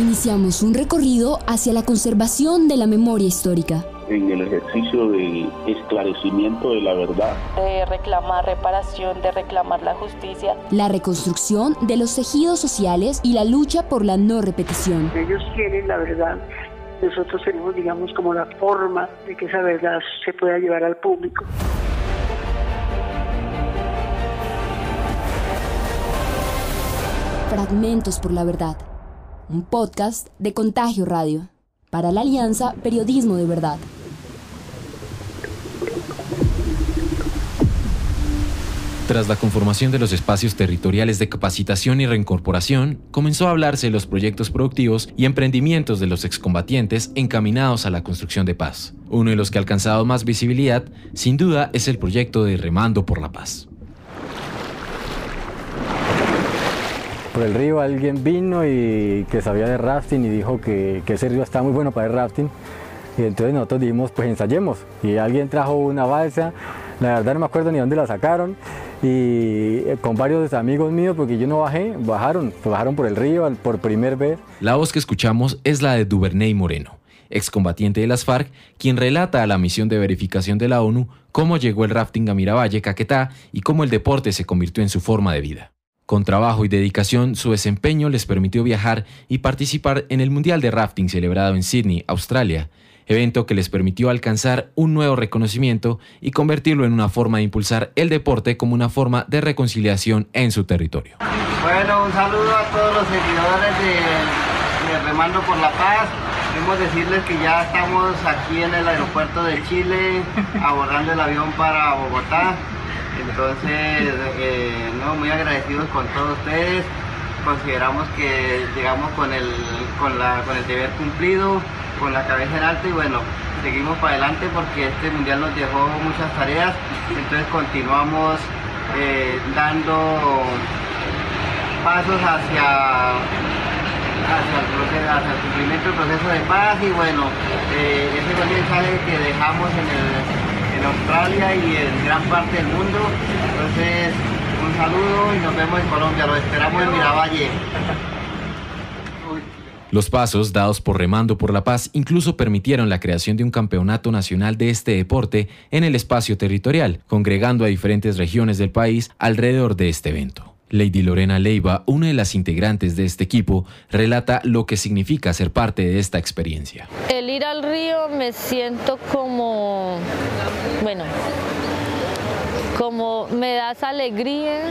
Iniciamos un recorrido hacia la conservación de la memoria histórica. En el ejercicio del esclarecimiento de la verdad. De reclamar reparación, de reclamar la justicia. La reconstrucción de los tejidos sociales y la lucha por la no repetición. Ellos quieren la verdad nosotros tenemos, digamos, como la forma de que esa verdad se pueda llevar al público. Fragmentos por la Verdad, un podcast de Contagio Radio, para la Alianza Periodismo de Verdad. Tras la conformación de los espacios territoriales de capacitación y reincorporación, comenzó a hablarse de los proyectos productivos y emprendimientos de los excombatientes encaminados a la construcción de paz. Uno de los que ha alcanzado más visibilidad, sin duda, es el proyecto de Remando por la Paz. Por el río alguien vino y que sabía de rafting y dijo que, ese río está muy bueno para el rafting. Y entonces nosotros dijimos, pues ensayemos. Y alguien trajo una balsa, la verdad no me acuerdo ni dónde la sacaron y eh, con varios amigos míos, porque yo no bajé, bajaron, bajaron por el río por primera vez. La voz que escuchamos es la de Duvernay Moreno, excombatiente de las FARC, quien relata a la misión de verificación de la ONU cómo llegó el rafting a Miravalle, Caquetá y cómo el deporte se convirtió en su forma de vida. Con trabajo y dedicación, su desempeño les permitió viajar y participar en el Mundial de Rafting celebrado en Sydney, Australia, evento que les permitió alcanzar un nuevo reconocimiento y convertirlo en una forma de impulsar el deporte como una forma de reconciliación en su territorio. Bueno, un saludo a todos los seguidores de, Remando por la Paz. Queremos decirles que ya estamos aquí en el aeropuerto de Chile, abordando el avión para Bogotá. Entonces, eh, no, muy agradecidos con todos ustedes. Consideramos que llegamos con el, con, la, con el deber cumplido con la cabeza en alto y bueno, seguimos para adelante porque este mundial nos dejó muchas tareas, entonces continuamos eh, dando pasos hacia, hacia, el cumplimiento del proceso de paz y bueno, eh, ese es el mensaje que dejamos en, en Australia y en gran parte del mundo, entonces un saludo y nos vemos en Colombia, lo esperamos en Miravalle. Los pasos dados por Remando por la Paz incluso permitieron la creación de un campeonato nacional de este deporte en el espacio territorial, congregando a diferentes regiones del país alrededor de este evento. Lady Lorena Leiva, una de las integrantes de este equipo, relata lo que significa ser parte de esta experiencia. El ir al río me siento como, bueno, como me das alegría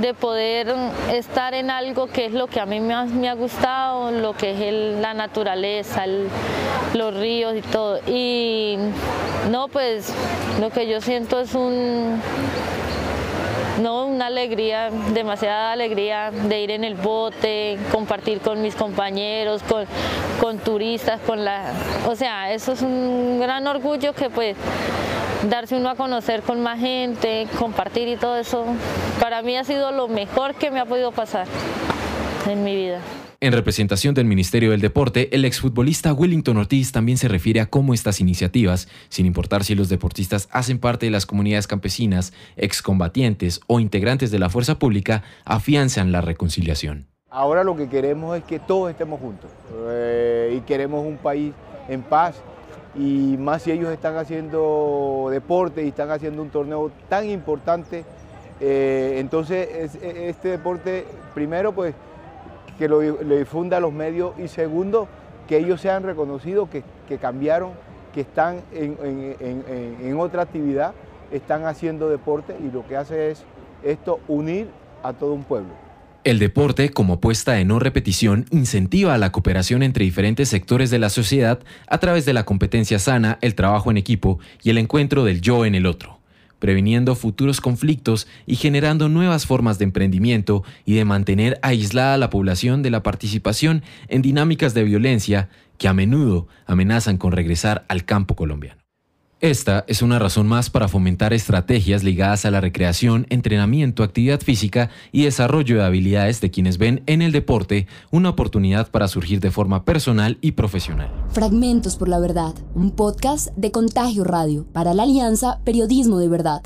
de poder estar en algo que es lo que a mí me ha, gustado, lo que es la naturaleza, los ríos y todo. Y no, pues lo que yo siento es un, no, una alegría, demasiada alegría de ir en el bote, compartir con mis compañeros, con turistas, con la, o sea, eso es un gran orgullo que pues darse uno a conocer con más gente, compartir y todo eso, para mí ha sido lo mejor que me ha podido pasar en mi vida. En representación del Ministerio del Deporte, el exfutbolista Wellington Ortiz también se refiere a cómo estas iniciativas, sin importar si los deportistas hacen parte de las comunidades campesinas, excombatientes o integrantes de la fuerza pública, afianzan la reconciliación. Ahora lo que queremos es que todos estemos juntos eh, y queremos un país en paz y más si ellos están haciendo deporte y están haciendo un torneo tan importante. Eh, entonces este deporte, primero pues que lo, difunda a los medios y segundo que ellos sean reconocidos, que, cambiaron, que están en otra actividad, están haciendo deporte y lo que hace es esto unir a todo un pueblo. El deporte, como apuesta de no repetición, incentiva la cooperación entre diferentes sectores de la sociedad a través de la competencia sana, el trabajo en equipo y el encuentro del yo en el otro, previniendo futuros conflictos y generando nuevas formas de emprendimiento y de mantener aislada a la población de la participación en dinámicas de violencia que a menudo amenazan con regresar al campo colombiano. Esta es una razón más para fomentar estrategias ligadas a la recreación, entrenamiento, actividad física y desarrollo de habilidades de quienes ven en el deporte una oportunidad para surgir de forma personal y profesional. Fragmentos por la Verdad, un podcast de Contagio Radio para la Alianza Periodismo de Verdad.